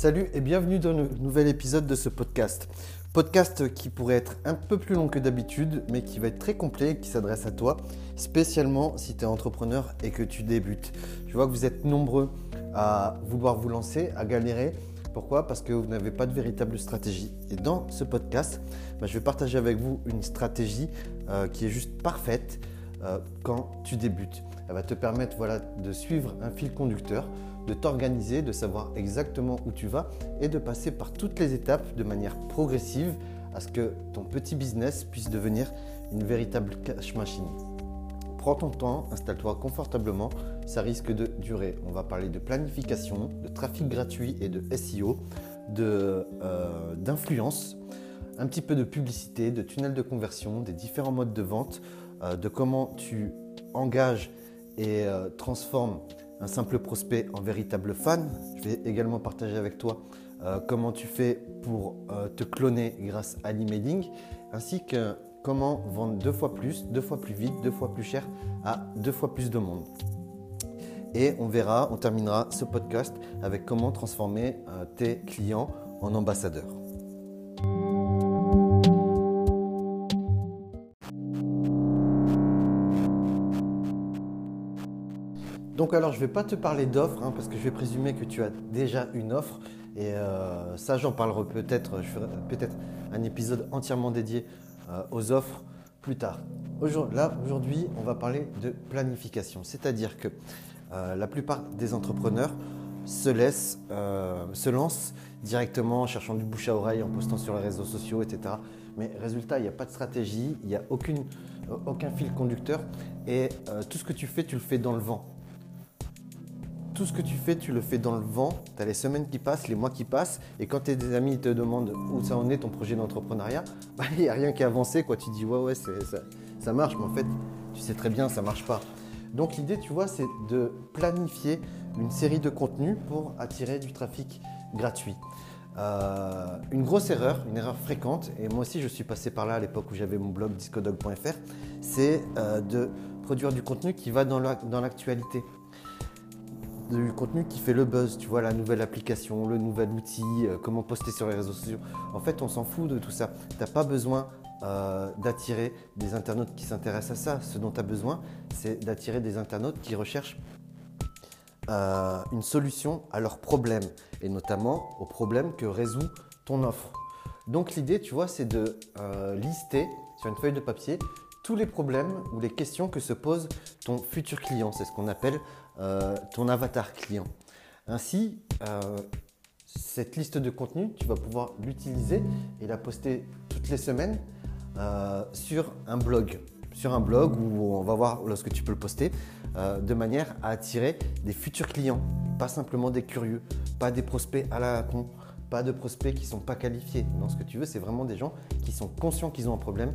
Salut et bienvenue dans le nouvel épisode de ce podcast. Podcast qui pourrait être un peu plus long que d'habitude, mais qui va être très complet, qui s'adresse à toi, spécialement si tu es entrepreneur et que tu débutes. Je vois que vous êtes nombreux à vouloir vous lancer, à galérer. Pourquoi? Parce que vous n'avez pas de véritable stratégie. Et dans ce podcast, bah, je vais partager avec vous une stratégie euh, qui est juste parfaite quand tu débutes. Elle va te permettre voilà, de suivre un fil conducteur, de t'organiser, de savoir exactement où tu vas et de passer par toutes les étapes de manière progressive à ce que ton petit business puisse devenir une véritable cash machine. Prends ton temps, installe-toi confortablement, ça risque de durer. On va parler de planification, de trafic gratuit et de SEO, euh, d'influence, un petit peu de publicité, de tunnel de conversion, des différents modes de vente, euh, de comment tu engages et euh, transformes un simple prospect en véritable fan. Je vais également partager avec toi euh, comment tu fais pour euh, te cloner grâce à l'emailing, ainsi que comment vendre deux fois plus, deux fois plus vite, deux fois plus cher à deux fois plus de monde. Et on verra, on terminera ce podcast avec comment transformer euh, tes clients en ambassadeurs. Donc alors je ne vais pas te parler d'offres hein, parce que je vais présumer que tu as déjà une offre et euh, ça j'en parlerai peut-être, je ferai peut-être un épisode entièrement dédié euh, aux offres plus tard. là aujourd'hui on va parler de planification, c'est-à-dire que euh, la plupart des entrepreneurs se laissent, se lancent directement en cherchant du bouche à oreille, en postant sur les réseaux sociaux, etc. Mais résultat, il n'y a pas de stratégie, il n'y a aucun fil conducteur et tout ce que tu fais, tu le fais dans le vent tout ce que tu fais, tu le fais dans le vent. Tu as les semaines qui passent, les mois qui passent. Et quand tes amis te demandent où ça en est ton projet d'entrepreneuriat, bah, il n'y a rien qui a avancé. Quoi. Tu dis ouais, ouais, ça, marche. Mais en fait, tu sais très bien, ça marche pas. Donc l'idée, tu vois, c'est de planifier une série de contenus pour attirer du trafic gratuit. Euh, une grosse erreur, une erreur fréquente, et moi aussi je suis passé par là à l'époque où j'avais mon blog discodog.fr, c'est euh, de produire du contenu qui va dans l'actualité du contenu qui fait le buzz, tu vois, la nouvelle application, le nouvel outil, euh, comment poster sur les réseaux sociaux. En fait, on s'en fout de tout ça. Tu n'as pas besoin euh, d'attirer des internautes qui s'intéressent à ça. Ce dont tu as besoin, c'est d'attirer des internautes qui recherchent euh, une solution à leurs problèmes, et notamment aux problèmes que résout ton offre. Donc l'idée, tu vois, c'est de lister sur une feuille de papier tous les problèmes ou les questions que se pose ton futur client. C'est ce qu'on appelle euh, ton avatar client. Ainsi, euh, cette liste de contenu, tu vas pouvoir l'utiliser et la poster toutes les semaines euh, sur un blog. Sur un blog où on va voir lorsque tu peux le poster, de manière à attirer des futurs clients, pas simplement des curieux, pas des prospects à la con, pas de prospects qui ne sont pas qualifiés. Non, ce que tu veux, c'est vraiment des gens qui sont conscients qu'ils ont un problème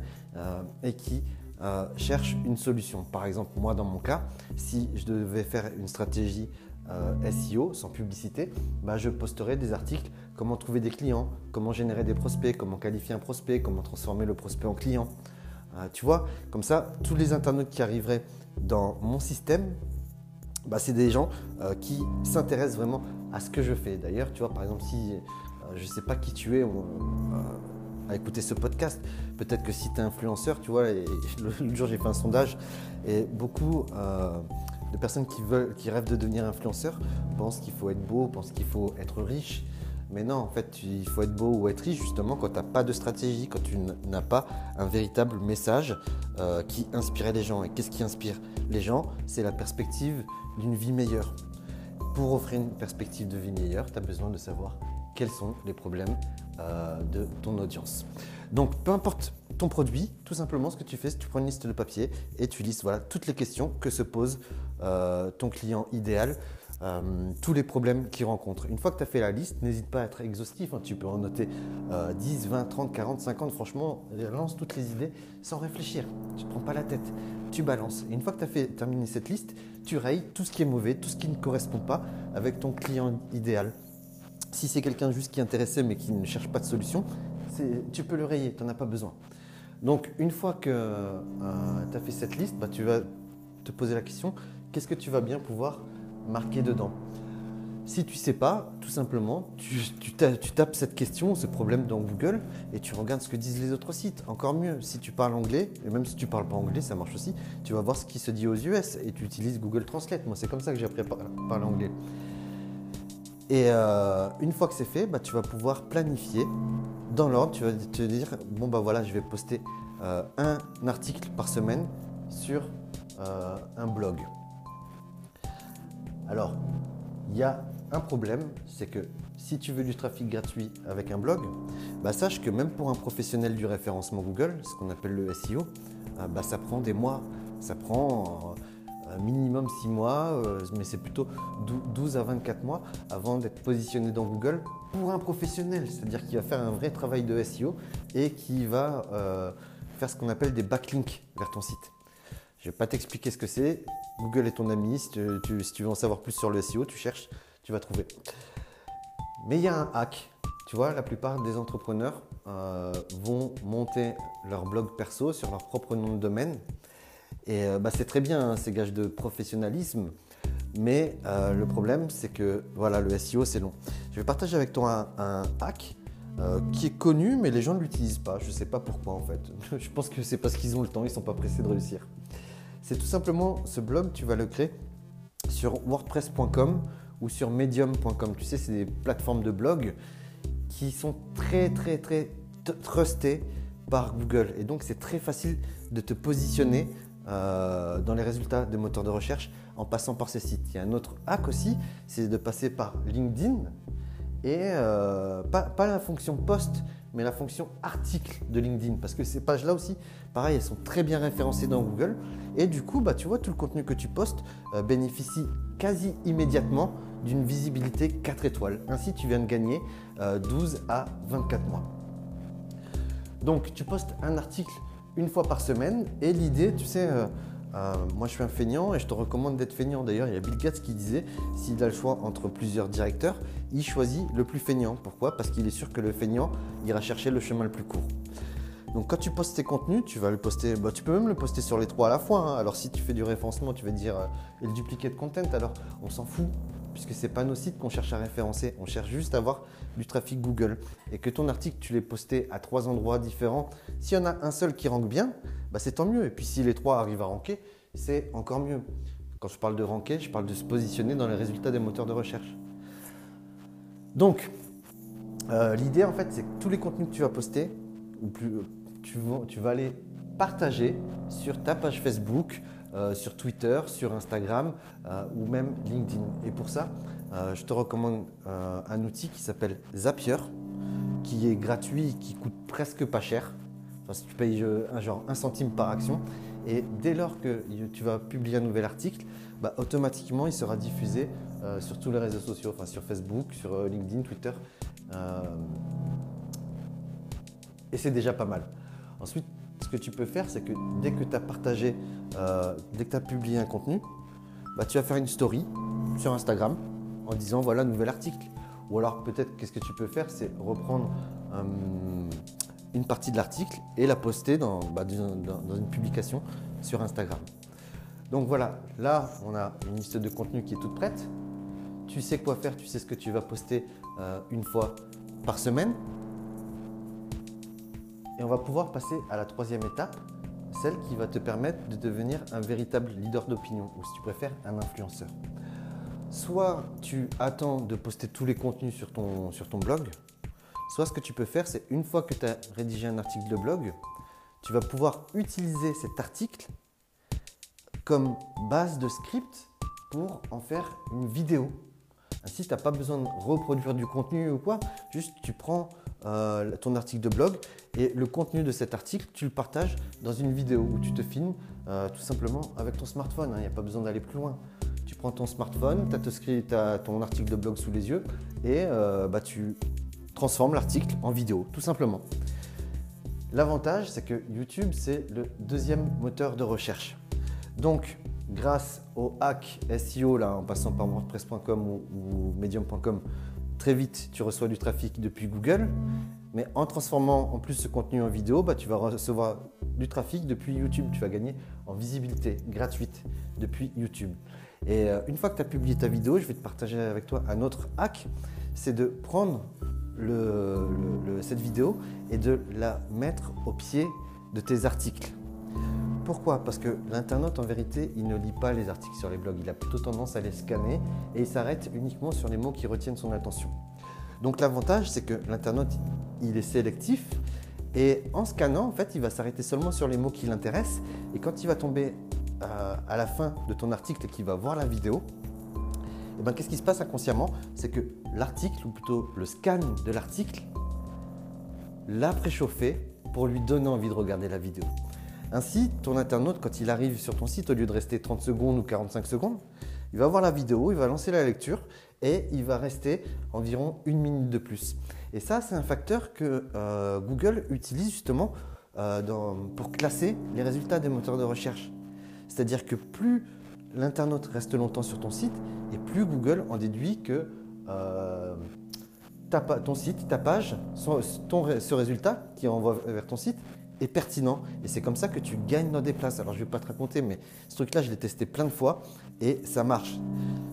et qui euh, cherche une solution. Par exemple, moi dans mon cas, si je devais faire une stratégie euh, SEO sans publicité, bah, je posterais des articles comment trouver des clients, comment générer des prospects, comment qualifier un prospect, comment transformer le prospect en client. Euh, tu vois, comme ça, tous les internautes qui arriveraient dans mon système, bah, c'est des gens qui s'intéressent vraiment à ce que je fais. D'ailleurs, tu vois, par exemple, si je ne sais pas qui tu es, à écouter ce podcast. Peut-être que si tu es influenceur, tu vois, et, le, jour j'ai fait un sondage et beaucoup euh, de personnes qui, veulent, qui rêvent de devenir influenceur pensent qu'il faut être beau, pensent qu'il faut être riche. Mais non, en fait, il faut être beau ou être riche justement quand tu n'as pas de stratégie, quand tu n'as pas un véritable message euh, qui inspirait les gens. Et qu'est-ce qui inspire les gens? C'est la perspective d'une vie meilleure. Pour offrir une perspective de vie meilleure, tu as besoin de savoir quels sont les problèmes euh, de ton audience. Donc peu importe ton produit, tout simplement ce que tu fais, c'est que tu prends une liste de papier et tu listes voilà, toutes les questions que se pose euh, ton client idéal, euh, tous les problèmes qu'il rencontre. Une fois que tu as fait la liste, n'hésite pas à être exhaustif, hein. tu peux en noter 10, 20, 30, 40, 50, franchement, lance toutes les idées sans réfléchir, tu ne prends pas la tête, tu balances. Et une fois que tu as terminé cette liste, tu rayes tout ce qui est mauvais, tout ce qui ne correspond pas avec ton client idéal. Si c'est quelqu'un juste qui est mais qui ne cherche pas de solution, tu peux le rayer, tu n'en as pas besoin. Donc une fois que euh, tu as fait cette liste, bah, tu vas te poser la question, qu'est-ce que tu vas bien pouvoir marquer dedans? Si tu sais pas, tout simplement, tu, tu, tapes cette question, ce problème dans Google et tu regardes ce que disent les autres sites. Encore mieux, si tu parles anglais, et même si tu parles pas anglais, ça marche aussi, tu vas voir ce qui se dit aux US et tu utilises Google Translate. Moi, c'est comme ça que j'ai appris à parler anglais. Et euh, une fois que c'est fait, bah, tu vas pouvoir planifier dans l'ordre. Tu vas te dire bon, bah voilà, je vais poster euh, un article par semaine sur euh, un blog. Alors, il y a un problème, c'est que si tu veux du trafic gratuit avec un blog, bah sache que même pour un professionnel du référencement Google, ce qu'on appelle le SEO, bah ça prend des mois, ça prend minimum 6 mois, euh, mais c'est plutôt 12 à 24 mois avant d'être positionné dans Google pour un professionnel, c'est-à-dire qu'il va faire un vrai travail de SEO et qui va euh, faire ce qu'on appelle des backlinks vers ton site. Je ne vais pas t'expliquer ce que c'est. Google est ton ami. Si tu, si tu, veux en savoir plus sur le SEO, tu cherches, tu vas trouver. Mais il y a un hack. Tu vois, la plupart des entrepreneurs euh, vont monter leur blog perso sur leur propre nom de domaine. Et euh, bah, c'est très bien, hein, c'est gage de professionnalisme. Mais euh, le problème, c'est que voilà, le SEO, c'est long. Je vais partager avec toi un, hack qui est connu, mais les gens ne l'utilisent pas. Je ne sais pas pourquoi en fait. Je pense que c'est parce qu'ils ont le temps, ils ne sont pas pressés de réussir. C'est tout simplement ce blog, tu vas le créer sur wordpress.com ou sur medium.com. Tu sais, c'est des plateformes de blog qui sont très très très trustées par Google. Et donc c'est très facile de te positionner euh, dans les résultats des moteurs de recherche en passant par ces sites. Il y a un autre hack aussi, c'est de passer par LinkedIn et euh, pas, la fonction post, mais la fonction article de LinkedIn. Parce que ces pages-là aussi, pareil, elles sont très bien référencées dans Google. Et du coup, bah, tu vois, tout le contenu que tu postes euh, bénéficie quasi immédiatement d'une visibilité 4 étoiles. Ainsi, tu viens de gagner 12 à 24 mois. Donc, tu postes un article une fois par semaine. Et l'idée, tu sais, euh, euh, moi je suis un feignant et je te recommande d'être feignant. D'ailleurs, il y a Bill Gates qui disait s'il a le choix entre plusieurs directeurs, il choisit le plus feignant. Pourquoi? Parce qu'il est sûr que le feignant ira chercher le chemin le plus court. Donc quand tu postes tes contenus, tu vas le poster, bah, tu peux même le poster sur les trois à la fois. Hein. Alors si tu fais du référencement, tu vas dire euh, le duplicate content, alors on s'en fout puisque ce n'est pas nos sites qu'on cherche à référencer, on cherche juste à avoir du trafic Google. Et que ton article, tu l'aies posté à trois endroits différents, s'il y en a un seul qui rank bien, bah c'est tant mieux. Et puis si les trois arrivent à ranker, c'est encore mieux. Quand je parle de ranker, je parle de se positionner dans les résultats des moteurs de recherche. Donc, euh, l'idée en fait, c'est que tous les contenus que tu vas poster, ou plus, vas, tu vas les partager sur ta page Facebook, euh, sur Twitter, sur Instagram euh, ou même LinkedIn. Et pour ça, euh, je te recommande un outil qui s'appelle Zapier, qui est gratuit, qui coûte presque pas cher. Enfin, tu payes un genre un centime par action. Et dès lors que tu vas publier un nouvel article, bah, automatiquement il sera diffusé sur tous les réseaux sociaux, enfin sur Facebook, sur LinkedIn, Twitter. et c'est déjà pas mal. Ensuite, ce que tu peux faire, c'est que dès que tu as partagé, euh, dès que tu as publié un contenu, bah, tu vas faire une story sur Instagram en disant voilà, nouvel article. Ou alors peut-être qu'est-ce que tu peux faire, c'est reprendre euh, une partie de l'article et la poster bah, dans, une publication sur Instagram. Donc voilà, là on a une liste de contenu qui est toute prête. Tu sais quoi faire, tu sais ce que tu vas poster euh, une fois par semaine. Et on va pouvoir passer à la troisième étape, celle qui va te permettre de devenir un véritable leader d'opinion, ou si tu préfères, un influenceur. Soit tu attends de poster tous les contenus sur ton, sur ton blog, soit ce que tu peux faire, c'est une fois que tu as rédigé un article de blog, tu vas pouvoir utiliser cet article comme base de script pour en faire une vidéo. Ainsi, tu n'as pas besoin de reproduire du contenu ou quoi, juste tu prends euh, ton article de blog et le contenu de cet article, tu le partages dans une vidéo où tu te filmes euh, tout simplement avec ton smartphone. Il hein. n'y a pas besoin d'aller plus loin. Tu prends ton smartphone, tu as, ton article de blog sous les yeux et euh, bah, tu transformes l'article en vidéo, tout simplement. L'avantage, c'est que YouTube, c'est le deuxième moteur de recherche. Donc, grâce au hack SEO, là, en passant par WordPress.com ou Medium.com, Très vite, tu reçois du trafic depuis Google, mais en transformant en plus ce contenu en vidéo, bah, tu vas recevoir du trafic depuis YouTube. Tu vas gagner en visibilité gratuite depuis YouTube. Et euh, une fois que tu as publié ta vidéo, je vais te partager avec toi un autre hack, c'est de prendre cette vidéo et de la mettre au pied de tes articles. Pourquoi? Parce que l'internaute, en vérité, il ne lit pas les articles sur les blogs. Il a plutôt tendance à les scanner et il s'arrête uniquement sur les mots qui retiennent son attention. Donc l'avantage, c'est que l'internaute, il est sélectif et en scannant, en fait, il va s'arrêter seulement sur les mots qui l'intéressent. Et quand il va tomber euh, à la fin de ton article et qu'il va voir la vidéo, eh ben, qu'est-ce qui se passe inconsciemment? C'est que l'article, ou plutôt le scan de l'article, l'a préchauffé pour lui donner envie de regarder la vidéo. Ainsi, ton internaute, quand il arrive sur ton site, au lieu de rester 30 secondes ou 45 secondes, il va voir la vidéo, il va lancer la lecture et il va rester environ une minute de plus. Et ça, c'est un facteur que euh, Google utilise justement euh, pour classer les résultats des moteurs de recherche. C'est-à-dire que plus l'internaute reste longtemps sur ton site, et plus Google en déduit que euh, ton site, ta page, ce résultat qui envoie vers ton site est pertinent et c'est comme ça que tu gagnes dans des places. Alors je vais pas te raconter, mais ce truc-là, je l'ai testé plein de fois et ça marche.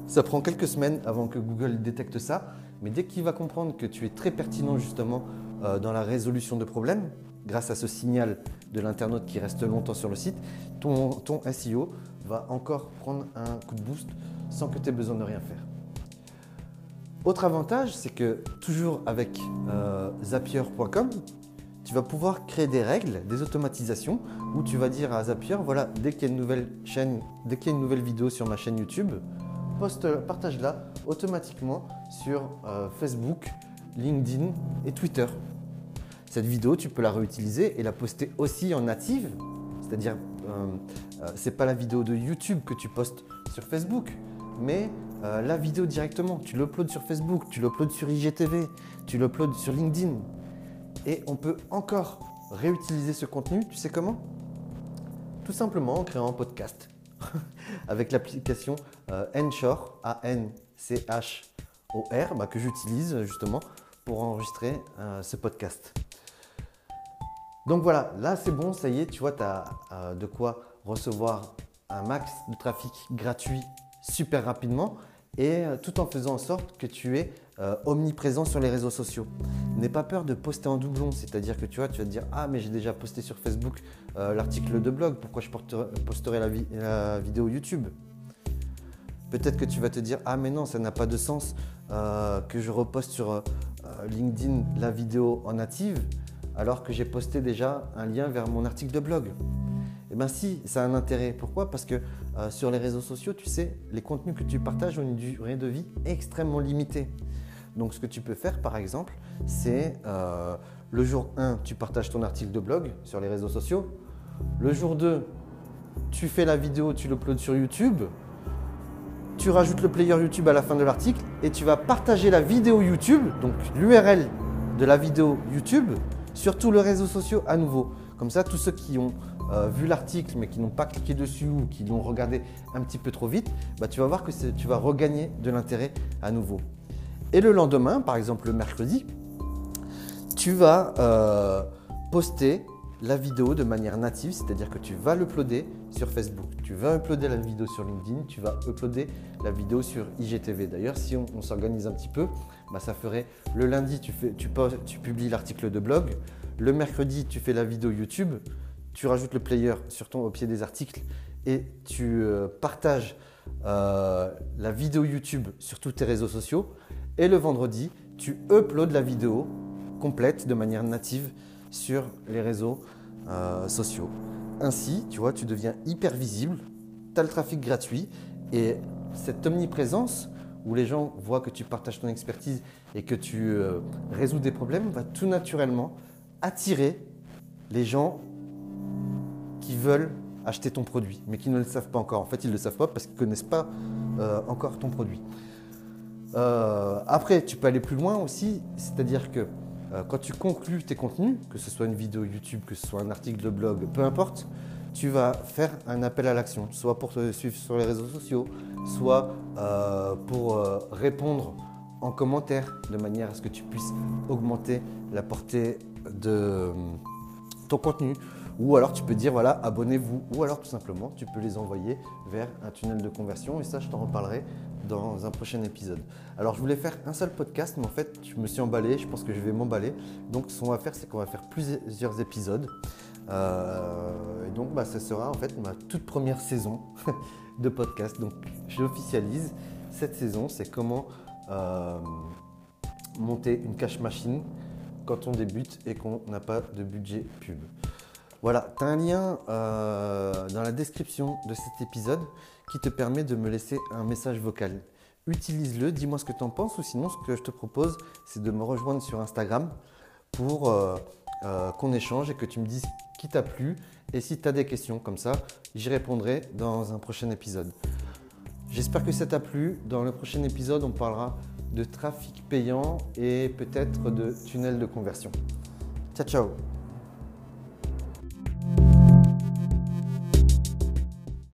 Ça prend quelques semaines avant que Google détecte ça, mais dès qu'il va comprendre que tu es très pertinent justement euh, dans la résolution de problèmes, grâce à ce signal de l'internaute qui reste longtemps sur le site, ton, ton SEO va encore prendre un coup de boost sans que tu aies besoin de rien faire. Autre avantage, c'est que toujours avec euh, zapier.com, tu vas pouvoir créer des règles, des automatisations où tu vas dire à Zapier, voilà, dès qu'il y a une nouvelle chaîne, dès qu'il y a une nouvelle vidéo sur ma chaîne YouTube, poste, partage-la automatiquement sur euh, Facebook, LinkedIn et Twitter. Cette vidéo, tu peux la réutiliser et la poster aussi en native, c'est-à-dire euh, euh c'est pas la vidéo de YouTube que tu postes sur Facebook, mais la vidéo directement. Tu l'uploades sur Facebook, tu l'uploades sur IGTV, tu l'uploades sur LinkedIn. Et on peut encore réutiliser ce contenu, tu sais comment? Tout simplement en créant un podcast avec l'application euh, Anchor, A-N-C-H-O-R, bah, que j'utilise justement pour enregistrer euh, ce podcast. Donc voilà, là c'est bon, ça y est, tu vois, tu as euh, de quoi recevoir un max de trafic gratuit super rapidement et tout en faisant en sorte que tu es euh, omniprésent sur les réseaux sociaux. N'aie pas peur de poster en doublon, c'est-à-dire que tu vois, tu vas te dire Ah, mais j'ai déjà posté sur Facebook euh, l'article de blog, pourquoi je posterai la, vidéo YouTube? Peut-être que tu vas te dire Ah, mais non, ça n'a pas de sens euh, que je reposte sur LinkedIn la vidéo en native alors que j'ai posté déjà un lien vers mon article de blog. Eh bien si, ça a un intérêt. Pourquoi? Parce que sur les réseaux sociaux, tu sais, les contenus que tu partages ont une durée de vie extrêmement limitée. Donc ce que tu peux faire par exemple, c'est euh, le jour 1, tu partages ton article de blog sur les réseaux sociaux. Le jour 2, tu fais la vidéo, tu l'uploades sur YouTube. Tu rajoutes le player YouTube à la fin de l'article et tu vas partager la vidéo YouTube, donc l'URL de la vidéo YouTube, sur tous les réseaux sociaux à nouveau. Comme ça, tous ceux qui ont euh, vu l'article mais qui n'ont pas cliqué dessus ou qui l'ont regardé un petit peu trop vite, bah, tu vas voir que tu vas regagner de l'intérêt à nouveau. Et le lendemain, par exemple le mercredi, tu vas euh, poster la vidéo de manière native, c'est-à-dire que tu vas l'uploader sur Facebook, tu vas uploader la vidéo sur LinkedIn, tu vas uploader la vidéo sur IGTV. D'ailleurs, si on, s'organise un petit peu, bah, ça ferait le lundi, tu, publies l'article de blog, le mercredi, tu fais la vidéo YouTube, tu rajoutes le player sur ton, au pied des articles et tu euh, partages euh, la vidéo YouTube sur tous tes réseaux sociaux. Et le vendredi, tu uploads la vidéo complète de manière native sur les réseaux euh, sociaux. Ainsi, tu vois, tu deviens hyper visible, tu as le trafic gratuit et cette omniprésence où les gens voient que tu partages ton expertise et que tu résous des problèmes va tout naturellement attirer les gens qui veulent acheter ton produit, mais qui ne le savent pas encore. En fait, ils ne le savent pas parce qu'ils ne connaissent pas euh, encore ton produit. Euh, après, tu peux aller plus loin aussi, c'est-à-dire que euh, quand tu conclus tes contenus, que ce soit une vidéo YouTube, que ce soit un article de blog, peu importe, tu vas faire un appel à l'action, soit pour te suivre sur les réseaux sociaux, soit pour répondre en commentaire, de manière à ce que tu puisses augmenter la portée de ton contenu, Ou alors tu peux dire voilà, abonnez-vous. Ou alors tout simplement, tu peux les envoyer vers un tunnel de conversion. Et ça, je t'en reparlerai dans un prochain épisode. Alors je voulais faire un seul podcast, mais en fait, je me suis emballé. Je pense que je vais m'emballer. Donc ce qu'on va faire, c'est qu'on va faire plusieurs épisodes. Euh, et donc, bah, sera en fait ma toute première saison de podcast. Donc, j'officialise cette saison. C'est comment euh, monter une cash machine quand on débute et qu'on n'a pas de budget pub. Voilà, tu as un lien euh, dans la description de cet épisode qui te permet de me laisser un message vocal. Utilise-le, dis-moi ce que tu en penses ou sinon ce que je te propose c'est de me rejoindre sur Instagram pour euh, euh, qu'on échange et que tu me dises qui t'a plu et si tu as des questions comme ça, j'y répondrai dans un prochain épisode. J'espère que ça t'a plu. Dans le prochain épisode, on parlera de trafic payant et peut-être de tunnel de conversion. Ciao ciao